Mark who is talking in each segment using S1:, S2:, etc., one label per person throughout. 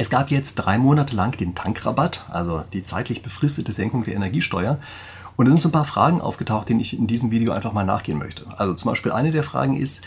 S1: Es gab jetzt drei Monate lang den Tankrabatt, also die zeitlich befristete Senkung der Energiesteuer. Und es sind so ein paar Fragen aufgetaucht, denen ich in diesem Video einfach mal nachgehen möchte. Also zum Beispiel eine der Fragen ist,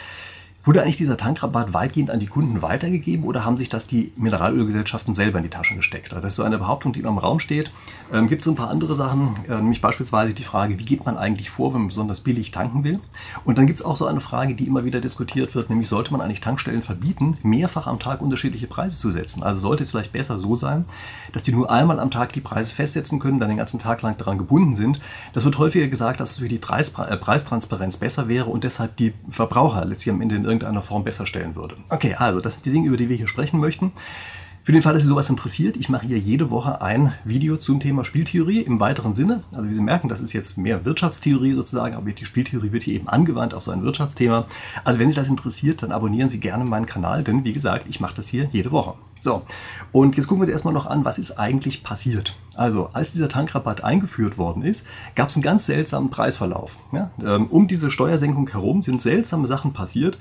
S1: Wurde eigentlich dieser Tankrabatt weitgehend an die Kunden weitergegeben oder haben sich das die Mineralölgesellschaften selber in die Taschen gesteckt? Das ist so eine Behauptung, die im Raum steht. Ähm, gibt es so ein paar andere Sachen, äh, nämlich beispielsweise die Frage, wie geht man eigentlich vor, wenn man besonders billig tanken will? Und dann gibt es auch so eine Frage, die immer wieder diskutiert wird, nämlich sollte man eigentlich Tankstellen verbieten, mehrfach am Tag unterschiedliche Preise zu setzen? Also sollte es vielleicht besser so sein, dass die nur einmal am Tag die Preise festsetzen können, dann den ganzen Tag lang daran gebunden sind. Das wird häufiger gesagt, dass es für die äh, Preistransparenz besser wäre und deshalb die Verbraucher letztlich am Ende in irgendeiner Form besser stellen würde. Okay, also das sind die Dinge, über die wir hier sprechen möchten. Für den Fall, dass Sie sowas interessiert, ich mache hier jede Woche ein Video zum Thema Spieltheorie im weiteren Sinne. Also wie Sie merken, das ist jetzt mehr Wirtschaftstheorie sozusagen, aber die Spieltheorie wird hier eben angewandt auf so ein Wirtschaftsthema. Also wenn Sie das interessiert, dann abonnieren Sie gerne meinen Kanal, denn wie gesagt, ich mache das hier jede Woche. So, und jetzt gucken wir uns erstmal noch an, was ist eigentlich passiert. Also, als dieser Tankrabatt eingeführt worden ist, gab es einen ganz seltsamen Preisverlauf. Ja, ähm, um diese Steuersenkung herum sind seltsame Sachen passiert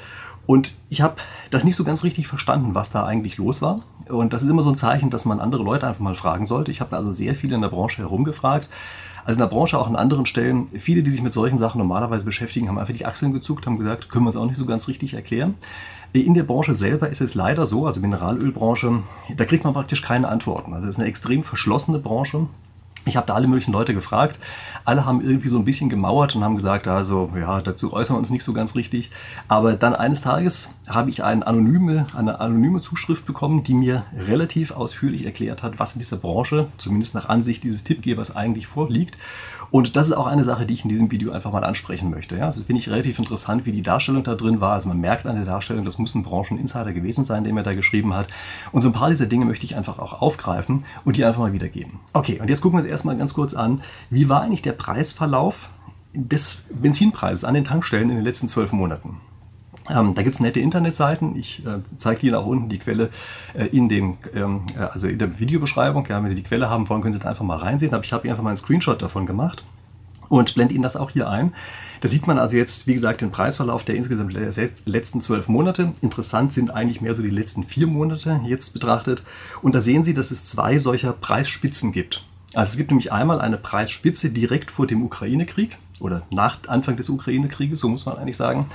S1: und ich habe das nicht so ganz richtig verstanden, was da eigentlich los war. Und das ist immer so ein Zeichen, dass man andere Leute einfach mal fragen sollte. Ich habe also sehr viele in der Branche herumgefragt. Also in der Branche auch an anderen Stellen, viele, die sich mit solchen Sachen normalerweise beschäftigen, haben einfach die Achseln gezuckt, haben gesagt, können wir es auch nicht so ganz richtig erklären. In der Branche selber ist es leider so, also Mineralölbranche, da kriegt man praktisch keine Antworten. Also es ist eine extrem verschlossene Branche. Ich habe da alle möglichen Leute gefragt. Alle haben irgendwie so ein bisschen gemauert und haben gesagt, also ja, dazu äußern wir uns nicht so ganz richtig. Aber dann eines Tages habe ich eine anonyme, eine anonyme Zuschrift bekommen, die mir relativ ausführlich erklärt hat, was in dieser Branche, zumindest nach Ansicht dieses Tippgebers, eigentlich vorliegt. Und das ist auch eine Sache, die ich in diesem Video einfach mal ansprechen möchte. Ja, also finde ich relativ interessant, wie die Darstellung da drin war. Also man merkt an der Darstellung, das muss ein Brancheninsider gewesen sein, dem er da geschrieben hat. Und so ein paar dieser Dinge möchte ich einfach auch aufgreifen und die einfach mal wiedergeben. Okay, und jetzt gucken wir uns erstmal ganz kurz an, wie war eigentlich der Preisverlauf des Benzinpreises an den Tankstellen in den letzten zwölf Monaten? Ähm, da gibt es nette Internetseiten. Ich äh, zeige Ihnen auch unten die Quelle äh, in, dem, ähm, äh, also in der Videobeschreibung. Ja, wenn Sie die Quelle haben wollen, können Sie da einfach mal reinsehen. Aber ich habe einfach mal einen Screenshot davon gemacht und blende Ihnen das auch hier ein. Da sieht man also jetzt, wie gesagt, den Preisverlauf der insgesamt letzten zwölf Monate. Interessant sind eigentlich mehr so die letzten vier Monate jetzt betrachtet. Und da sehen Sie, dass es zwei solcher Preisspitzen gibt. Also es gibt nämlich einmal eine Preisspitze direkt vor dem Ukraine-Krieg oder nach Anfang des Ukraine-Krieges, so muss man eigentlich sagen.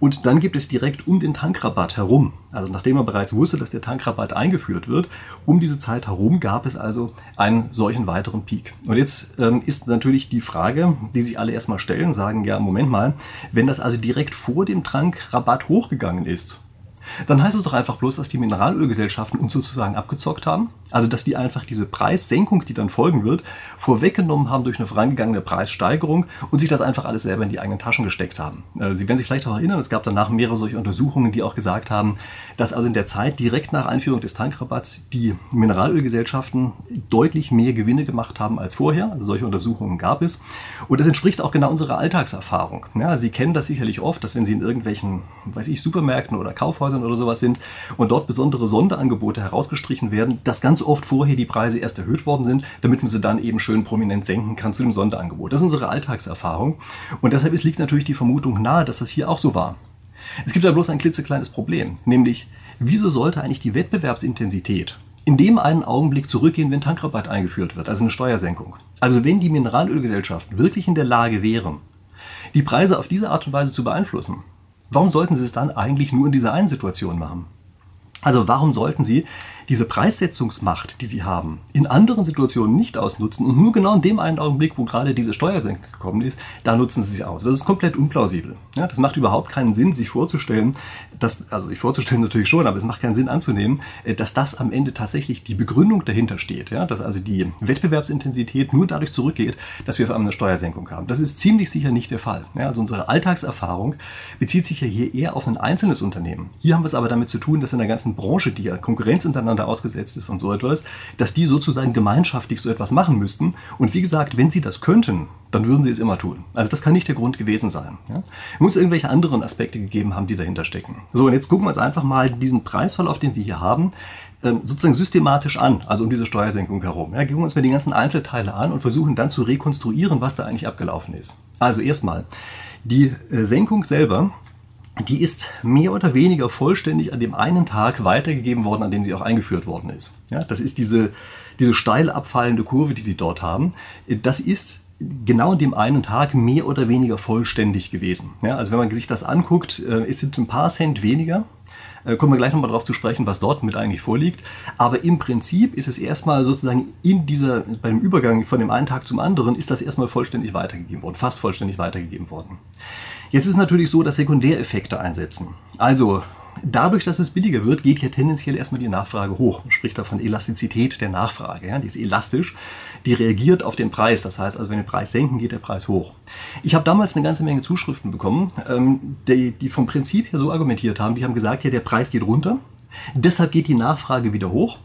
S1: Und dann gibt es direkt um den Tankrabatt herum, also nachdem man bereits wusste, dass der Tankrabatt eingeführt wird, um diese Zeit herum gab es also einen solchen weiteren Peak. Und jetzt ähm, ist natürlich die Frage, die sich alle erstmal stellen, sagen, ja, Moment mal, wenn das also direkt vor dem Tankrabatt hochgegangen ist, dann heißt es doch einfach bloß, dass die Mineralölgesellschaften uns sozusagen abgezockt haben. Also dass die einfach diese Preissenkung, die dann folgen wird, vorweggenommen haben durch eine vorangegangene Preissteigerung und sich das einfach alles selber in die eigenen Taschen gesteckt haben. Äh, Sie werden sich vielleicht auch erinnern, es gab danach mehrere solche Untersuchungen, die auch gesagt haben, dass also in der Zeit direkt nach Einführung des Tankrabatts die Mineralölgesellschaften deutlich mehr Gewinne gemacht haben als vorher. Also solche Untersuchungen gab es. Und das entspricht auch genau unserer Alltagserfahrung. Ja, Sie kennen das sicherlich oft, dass wenn Sie in irgendwelchen, weiß ich, Supermärkten oder Kaufhäusern oder sowas sind und dort besondere Sonderangebote herausgestrichen werden, dass ganz oft vorher die Preise erst erhöht worden sind, damit man sie dann eben schön prominent senken kann zu dem Sonderangebot. Das ist unsere Alltagserfahrung. Und deshalb liegt natürlich die Vermutung nahe, dass das hier auch so war. Es gibt da bloß ein klitzekleines Problem, nämlich wieso sollte eigentlich die Wettbewerbsintensität in dem einen Augenblick zurückgehen, wenn Tankrabatt eingeführt wird, also eine Steuersenkung. Also wenn die Mineralölgesellschaften wirklich in der Lage wären, die Preise auf diese Art und Weise zu beeinflussen, warum sollten sie es dann eigentlich nur in dieser einen Situation machen? Also warum sollten sie diese Preissetzungsmacht, die sie haben, in anderen Situationen nicht ausnutzen und nur genau in dem einen Augenblick, wo gerade diese Steuersenkung gekommen ist, da nutzen sie sie aus. Das ist komplett unplausibel. Ja, das macht überhaupt keinen Sinn, sich vorzustellen, dass, also sich vorzustellen natürlich schon, aber es macht keinen Sinn anzunehmen, äh, dass das am Ende tatsächlich die Begründung dahinter steht. Ja, dass also die Wettbewerbsintensität nur dadurch zurückgeht, dass wir auf einmal eine Steuersenkung haben. Das ist ziemlich sicher nicht der Fall. Ja, also unsere Alltagserfahrung bezieht sich ja hier eher auf ein einzelnes Unternehmen. Hier haben wir es aber damit zu tun, dass in der ganzen Branche, die ja Konkurrenz untereinander ausgesetzt ist und so etwas, dass die sozusagen gemeinschaftlich so etwas machen müssten. Und wie gesagt, wenn sie das könnten, dann würden sie es immer tun. Also das kann nicht der Grund gewesen sein. Ja? Muss irgendwelche anderen Aspekte gegeben haben, die dahinter stecken. So, und jetzt gucken wir uns einfach mal diesen Preisverlauf, den wir hier haben, ähm, sozusagen systematisch an, also um diese Steuersenkung herum. Ja, gucken wir uns mal die ganzen Einzelteile an und versuchen dann zu rekonstruieren, was da eigentlich abgelaufen ist. Also erstmal, die äh, Senkung selber die ist mehr oder weniger vollständig an dem einen Tag weitergegeben worden, an dem sie auch eingeführt worden ist. Ja, das ist diese, diese steil abfallende Kurve, die Sie dort haben. Das ist genau an dem einen Tag mehr oder weniger vollständig gewesen. Ja, also wenn man sich das anguckt, äh, es sind ein paar Cent weniger. Äh, kommen wir gleich nochmal darauf zu sprechen, was dort mit eigentlich vorliegt. Aber im Prinzip ist es erstmal sozusagen in dieser, bei dem Übergang von dem einen Tag zum anderen, ist das erstmal vollständig weitergegeben worden, fast vollständig weitergegeben worden. Jetzt ist natürlich so, dass Sekundäreffekte einsetzen. Also dadurch, dass es billiger wird, geht hier tendenziell erstmal die Nachfrage hoch. Man spricht da von Elastizität der Nachfrage. Ja? Die ist elastisch, die reagiert auf den Preis. Das heißt also, wenn wir den Preis senken, geht der Preis hoch. Ich habe damals eine ganze Menge Zuschriften bekommen, ähm, die, die vom Prinzip her so argumentiert haben. Die haben gesagt, ja, der Preis geht runter, deshalb geht die Nachfrage wieder hoch.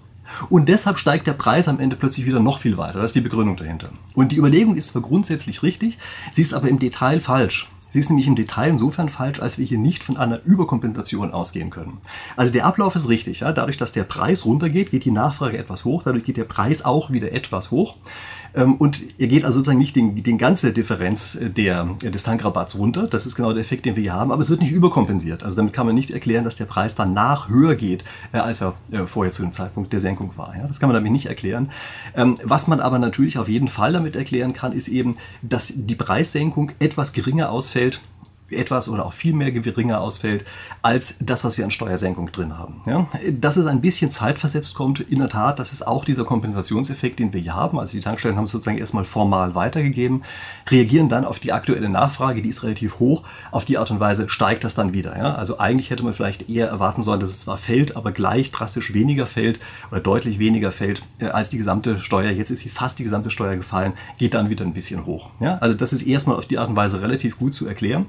S1: Und deshalb steigt der Preis am Ende plötzlich wieder noch viel weiter. Das ist die Begründung dahinter. Und die Überlegung ist zwar grundsätzlich richtig, sie ist aber im Detail falsch. Sie ist nämlich im Detail insofern falsch, als wir hier nicht von einer Überkompensation ausgehen können. Also der Ablauf ist richtig. Ja? Dadurch, dass der Preis runtergeht, geht die Nachfrage etwas hoch, dadurch geht der Preis auch wieder etwas hoch. Ähm, und er geht also sozusagen nicht den, den ganze Differenz äh, der, des Tankrabatts runter. Das ist genau der Effekt, den wir hier haben. Aber es wird nicht überkompensiert. Also damit kann man nicht erklären, dass der Preis danach höher geht, äh, als er äh, vorher zu dem Zeitpunkt der Senkung war. Das kann man damit nicht erklären. Ähm, was man aber natürlich auf jeden Fall damit erklären kann, ist eben, dass die Preissenkung etwas geringer ausfällt etwas oder auch viel mehr geringer ausfällt als das, was wir an Steuersenkung drin haben. Ja? Dass es ein bisschen zeitversetzt kommt, in der Tat, das ist auch dieser Kompensationseffekt, den wir hier haben. Also die Tankstellen haben es sozusagen erstmal formal weitergegeben, reagieren dann auf die aktuelle Nachfrage, die ist relativ hoch. Auf die Art und Weise steigt das dann wieder. Ja? Also eigentlich hätte man vielleicht eher erwarten sollen, dass es zwar fällt, aber gleich drastisch weniger fällt oder deutlich weniger fällt äh, als die gesamte Steuer. Jetzt ist sie fast die gesamte Steuer gefallen, geht dann wieder ein bisschen hoch. Ja? Also das ist erstmal auf die Art und Weise relativ gut zu erklären.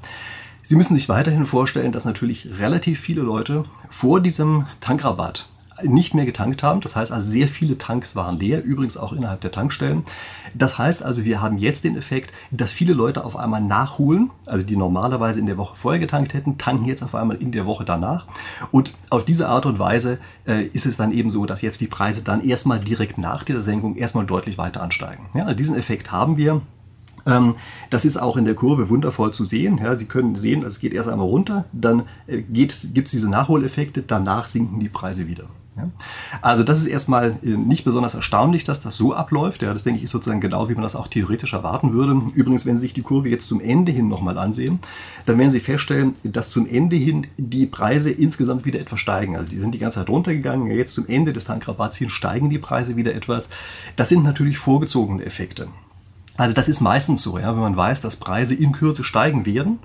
S1: Sie müssen sich weiterhin vorstellen, dass natürlich relativ viele Leute vor diesem Tankrabatt nicht mehr getankt haben. Das heißt also, sehr viele Tanks waren leer, übrigens auch innerhalb der Tankstellen. Das heißt also, wir haben jetzt den Effekt, dass viele Leute auf einmal nachholen, also die normalerweise in der Woche vorher getankt hätten, tanken jetzt auf einmal in der Woche danach. Und auf diese Art und Weise äh, ist es dann eben so, dass jetzt die Preise dann erstmal direkt nach dieser Senkung erstmal deutlich weiter ansteigen. Ja, also diesen Effekt haben wir. Ähm, das ist auch in der Kurve wundervoll zu sehen. Ja, Sie können sehen, es geht erst einmal runter, dann äh, gibt es diese Nachholeffekte, danach sinken die Preise wieder. Ja. Also das ist erstmal äh, nicht besonders erstaunlich, dass das so abläuft. Ja, das denke ich ist sozusagen genau, wie man das auch theoretisch erwarten würde. Übrigens, wenn Sie sich die Kurve jetzt zum Ende hin nochmal ansehen, dann werden Sie feststellen, dass zum Ende hin die Preise insgesamt wieder etwas steigen. Also die sind die ganze Zeit runtergegangen. Jetzt zum Ende des Tankrabatts hin steigen die Preise wieder etwas. Das sind natürlich vorgezogene Effekte. Also das ist meistens so, ja, wenn man weiß, dass Preise in Kürze steigen werden,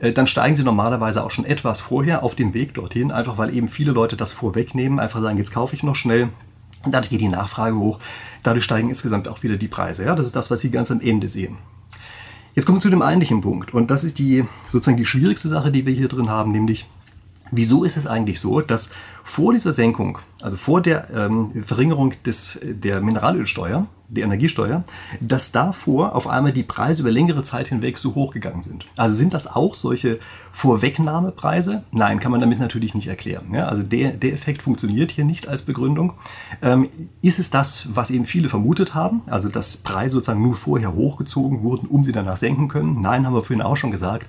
S1: äh, dann steigen sie normalerweise auch schon etwas vorher auf dem Weg dorthin, einfach weil eben viele Leute das vorwegnehmen, einfach sagen, jetzt kaufe ich noch schnell. Und dadurch geht die Nachfrage hoch, dadurch steigen insgesamt auch wieder die Preise. Ja, das ist das, was Sie ganz am Ende sehen. Jetzt kommen wir zu dem eigentlichen Punkt. Und das ist die sozusagen die schwierigste Sache, die wir hier drin haben, nämlich wieso ist es eigentlich so, dass vor dieser Senkung, also vor der ähm, Verringerung des, der Mineralölsteuer, die Energiesteuer, dass davor auf einmal die Preise über längere Zeit hinweg so hoch gegangen sind. Also sind das auch solche Vorwegnahmepreise? Nein, kann man damit natürlich nicht erklären. Ja, also der, der Effekt funktioniert hier nicht als Begründung. Ähm, ist es das, was eben viele vermutet haben, also dass Preise sozusagen nur vorher hochgezogen wurden, um sie danach senken können? Nein, haben wir vorhin auch schon gesagt.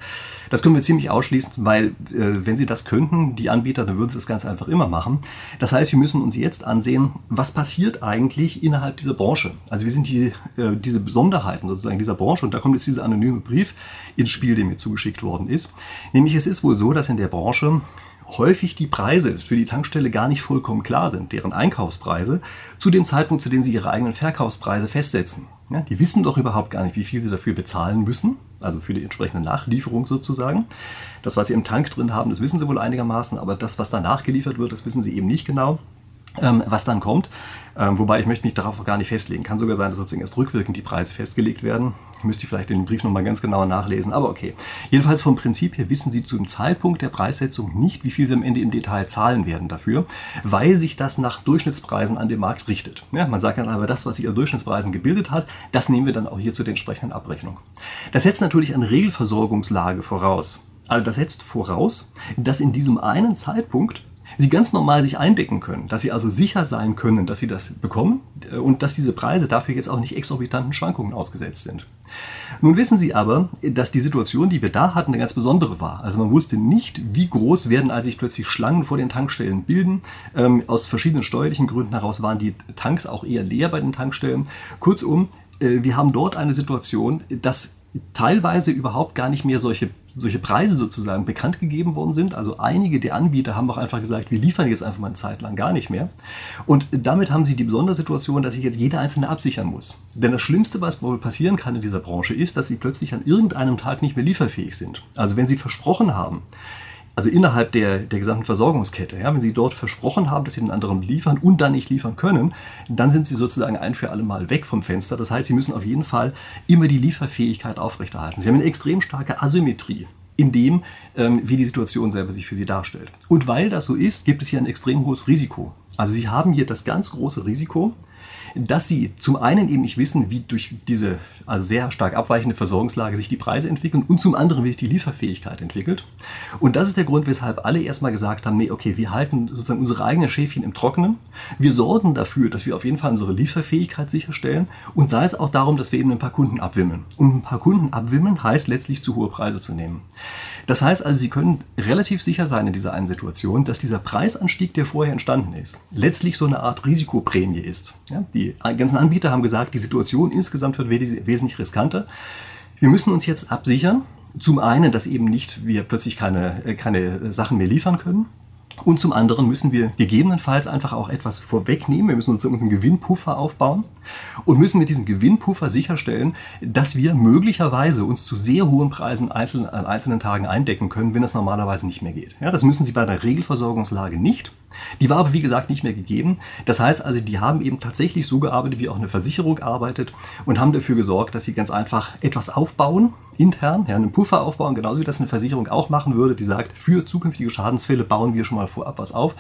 S1: Das können wir ziemlich ausschließen, weil äh, wenn sie das könnten, die Anbieter, dann würden sie das ganz einfach immer machen. Das heißt, wir müssen uns jetzt ansehen, was passiert eigentlich innerhalb dieser Branche. Also wir sind die, äh, diese Besonderheiten sozusagen dieser Branche und da kommt jetzt dieser anonyme Brief ins Spiel, der mir zugeschickt worden ist. Nämlich es ist wohl so, dass in der Branche häufig die Preise für die Tankstelle gar nicht vollkommen klar sind, deren Einkaufspreise, zu dem Zeitpunkt, zu dem sie ihre eigenen Verkaufspreise festsetzen. Ja, die wissen doch überhaupt gar nicht, wie viel sie dafür bezahlen müssen, also für die entsprechende Nachlieferung sozusagen. Das, was sie im Tank drin haben, das wissen sie wohl einigermaßen, aber das, was danach geliefert wird, das wissen sie eben nicht genau. Ähm, was dann kommt. Ähm, wobei ich möchte mich darauf gar nicht festlegen. Kann sogar sein, dass sozusagen erst rückwirkend die Preise festgelegt werden. Müsste ich vielleicht den Brief nochmal ganz genauer nachlesen, aber okay. Jedenfalls vom Prinzip her wissen Sie zum Zeitpunkt der Preissetzung nicht, wie viel Sie am Ende im Detail zahlen werden dafür, weil sich das nach Durchschnittspreisen an dem Markt richtet. Ja, man sagt dann aber, das, was sich an Durchschnittspreisen gebildet hat, das nehmen wir dann auch hier zu der entsprechenden Abrechnung. Das setzt natürlich eine Regelversorgungslage voraus. Also das setzt voraus, dass in diesem einen Zeitpunkt sie ganz normal sich eindecken können, dass sie also sicher sein können, dass sie das bekommen äh, und dass diese Preise dafür jetzt auch nicht exorbitanten Schwankungen ausgesetzt sind. Nun wissen Sie aber, dass die Situation, die wir da hatten, eine ganz besondere war. Also man wusste nicht, wie groß werden als sich plötzlich Schlangen vor den Tankstellen bilden. Ähm, aus verschiedenen steuerlichen Gründen heraus waren die Tanks auch eher leer bei den Tankstellen. Kurzum, äh, wir haben dort eine Situation, dass teilweise überhaupt gar nicht mehr solche, solche Preise sozusagen bekannt gegeben worden sind. Also einige der Anbieter haben auch einfach gesagt, wir liefern jetzt einfach mal eine Zeit lang gar nicht mehr. Und damit haben sie die besondere Situation, dass sich jetzt jeder Einzelne absichern muss. Denn das Schlimmste, was wohl passieren kann in dieser Branche, ist, dass sie plötzlich an irgendeinem Tag nicht mehr lieferfähig sind. Also wenn sie versprochen haben, also innerhalb der, der gesamten Versorgungskette. Ja, wenn Sie dort versprochen haben, dass Sie den anderen liefern und dann nicht liefern können, dann sind Sie sozusagen ein für alle Mal weg vom Fenster. Das heißt, Sie müssen auf jeden Fall immer die Lieferfähigkeit aufrechterhalten. Sie haben eine extrem starke Asymmetrie in dem, ähm, wie die Situation selber sich für Sie darstellt. Und weil das so ist, gibt es hier ein extrem hohes Risiko. Also Sie haben hier das ganz große Risiko, dass sie zum einen eben nicht wissen, wie durch diese also sehr stark abweichende Versorgungslage sich die Preise entwickeln und zum anderen, wie sich die Lieferfähigkeit entwickelt. Und das ist der Grund, weshalb alle erstmal gesagt haben, nee, okay, wir halten sozusagen unsere eigenen Schäfchen im Trockenen. Wir sorgen dafür, dass wir auf jeden Fall unsere Lieferfähigkeit sicherstellen und sei es auch darum, dass wir eben ein paar Kunden abwimmeln. Und ein paar Kunden abwimmeln heißt letztlich zu hohe Preise zu nehmen. Das heißt also, Sie können relativ sicher sein in dieser einen Situation, dass dieser Preisanstieg, der vorher entstanden ist, letztlich so eine Art Risikoprämie ist. Ja, die ganzen Anbieter haben gesagt, die Situation insgesamt wird wesentlich riskanter. Wir müssen uns jetzt absichern. Zum einen, dass eben nicht wir plötzlich keine, äh, keine Sachen mehr liefern können. Und zum anderen müssen wir gegebenenfalls einfach auch etwas vorwegnehmen. Wir müssen uns einen Gewinnpuffer aufbauen und müssen mit diesem Gewinnpuffer sicherstellen, dass wir möglicherweise uns zu sehr hohen Preisen einzeln, an einzelnen Tagen eindecken können, wenn das normalerweise nicht mehr geht. Ja, das müssen Sie bei der Regelversorgungslage nicht. Die war aber wie gesagt nicht mehr gegeben. Das heißt also, die haben eben tatsächlich so gearbeitet, wie auch eine Versicherung arbeitet und haben dafür gesorgt, dass sie ganz einfach etwas aufbauen, intern, ja, einen Puffer aufbauen, genauso wie das eine Versicherung auch machen würde, die sagt, für zukünftige Schadensfälle bauen wir schon mal vorab was auf,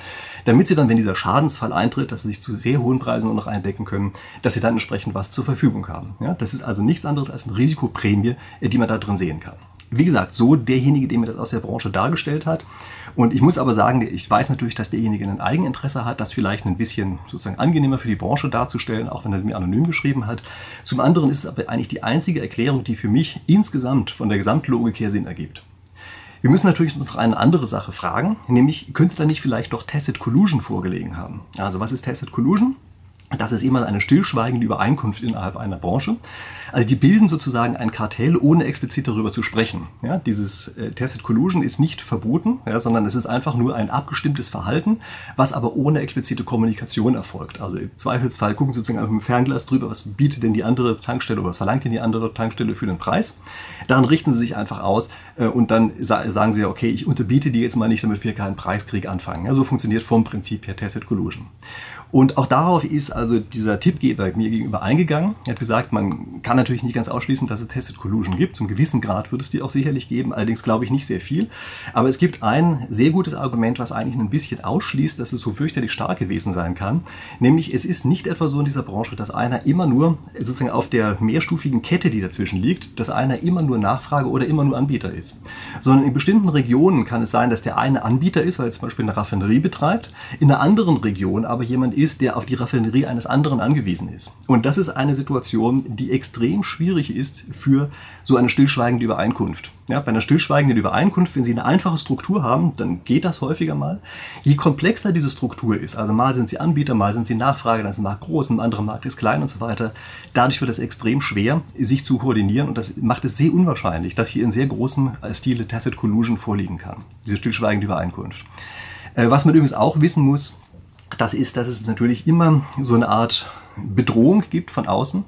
S1: damit sie dann, wenn dieser Schadensfall eintritt, dass sie sich zu sehr hohen Preisen nur noch eindecken können, dass sie dann entsprechend was zur Verfügung haben. Ja, das ist also nichts anderes als eine Risikoprämie, die man da drin sehen kann. Wie gesagt, so derjenige, der mir das aus der Branche dargestellt hat. Und ich muss aber sagen, ich weiß natürlich, dass derjenige ein Eigeninteresse hat, das vielleicht ein bisschen sozusagen angenehmer für die Branche darzustellen, auch wenn er mir anonym geschrieben hat. Zum anderen ist es aber eigentlich die einzige Erklärung, die für mich insgesamt von der Gesamtlogik her Sinn ergibt. Wir müssen natürlich uns noch eine andere Sache fragen, nämlich könnte da nicht vielleicht doch Tacit Collusion vorgelegen haben? Also was ist Tacit Collusion? Das ist immer eine stillschweigende Übereinkunft innerhalb einer Branche. Also die bilden sozusagen ein Kartell, ohne explizit darüber zu sprechen. Ja, dieses äh, Tacit Collusion ist nicht verboten, ja, sondern es ist einfach nur ein abgestimmtes Verhalten, was aber ohne explizite Kommunikation erfolgt. Also im Zweifelsfall gucken Sie sozusagen mit dem Fernglas drüber, was bietet denn die andere Tankstelle oder was verlangt denn die andere Tankstelle für den Preis. Daran richten Sie sich einfach aus äh, und dann sa sagen Sie, okay, ich unterbiete die jetzt mal nicht, damit wir keinen Preiskrieg anfangen. Ja, so funktioniert vom Prinzip her Tacit Collusion. Und auch darauf ist also dieser Tippgeber mir gegenüber eingegangen. Er hat gesagt, man kann natürlich nicht ganz ausschließen, dass es Tested Collusion gibt. Zum gewissen Grad wird es die auch sicherlich geben, allerdings glaube ich nicht sehr viel. Aber es gibt ein sehr gutes Argument, was eigentlich ein bisschen ausschließt, dass es so fürchterlich stark gewesen sein kann. Nämlich es ist nicht etwa so in dieser Branche, dass einer immer nur sozusagen auf der mehrstufigen Kette, die dazwischen liegt, dass einer immer nur Nachfrage oder immer nur Anbieter ist. Sondern in bestimmten Regionen kann es sein, dass der eine Anbieter ist, weil er zum Beispiel eine Raffinerie betreibt, in einer anderen Region aber jemand ist, ist, der auf die Raffinerie eines anderen angewiesen ist. Und das ist eine Situation, die extrem schwierig ist für so eine stillschweigende Übereinkunft. Ja, bei einer stillschweigenden Übereinkunft, wenn Sie eine einfache Struktur haben, dann geht das häufiger mal. Je komplexer diese Struktur ist, also mal sind Sie Anbieter, mal sind Sie Nachfrage, dann ist ein Markt groß, ein anderer Markt ist klein und so weiter, dadurch wird es extrem schwer, sich zu koordinieren und das macht es sehr unwahrscheinlich, dass hier in sehr großem Stile Tacit Collusion vorliegen kann, diese stillschweigende Übereinkunft. Äh, was man übrigens auch wissen muss, das ist, dass es natürlich immer so eine Art Bedrohung gibt von außen,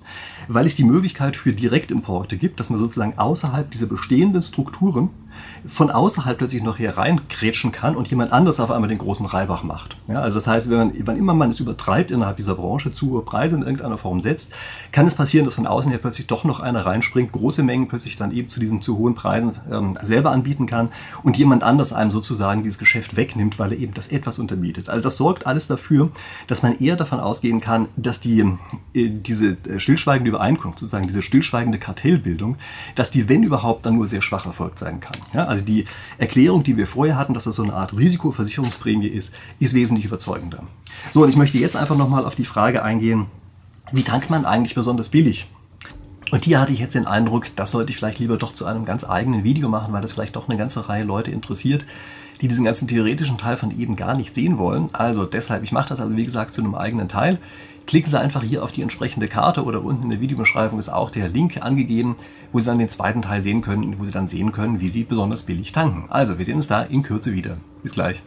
S1: weil es die Möglichkeit für Direktimporte gibt, dass man sozusagen außerhalb dieser bestehenden Strukturen von außerhalb plötzlich noch hier reinkrätschen kann und jemand anderes auf einmal den großen Reibach macht. Ja, also das heißt, wenn man, wann immer man es übertreibt innerhalb dieser Branche, zu hohe Preise in irgendeiner Form setzt, kann es passieren, dass von außen her plötzlich doch noch einer reinspringt, große Mengen plötzlich dann eben zu diesen zu hohen Preisen ähm, selber anbieten kann und jemand anders einem sozusagen dieses Geschäft wegnimmt, weil er eben das etwas unterbietet. Also das sorgt alles dafür, dass man eher davon ausgehen kann, dass die äh, diese äh, stillschweigende Übereinkunft, sozusagen diese stillschweigende Kartellbildung, dass die, wenn überhaupt, dann nur sehr schwach erfolgt sein kann. Ja, also die Erklärung, die wir vorher hatten, dass das so eine Art Risikoversicherungsprämie ist, ist wesentlich überzeugender. So, und ich möchte jetzt einfach nochmal auf die Frage eingehen, wie tankt man eigentlich besonders billig? Und hier hatte ich jetzt den Eindruck, das sollte ich vielleicht lieber doch zu einem ganz eigenen Video machen, weil das vielleicht doch eine ganze Reihe Leute interessiert, die diesen ganzen theoretischen Teil von eben gar nicht sehen wollen. Also deshalb, ich mache das also wie gesagt zu einem eigenen Teil. Klicken Sie einfach hier auf die entsprechende Karte oder unten in der Videobeschreibung ist auch der Link angegeben, wo Sie dann den zweiten Teil sehen können, wo Sie dann sehen können, wie Sie besonders billig tanken. Also, wir sehen uns da in Kürze wieder. Bis gleich.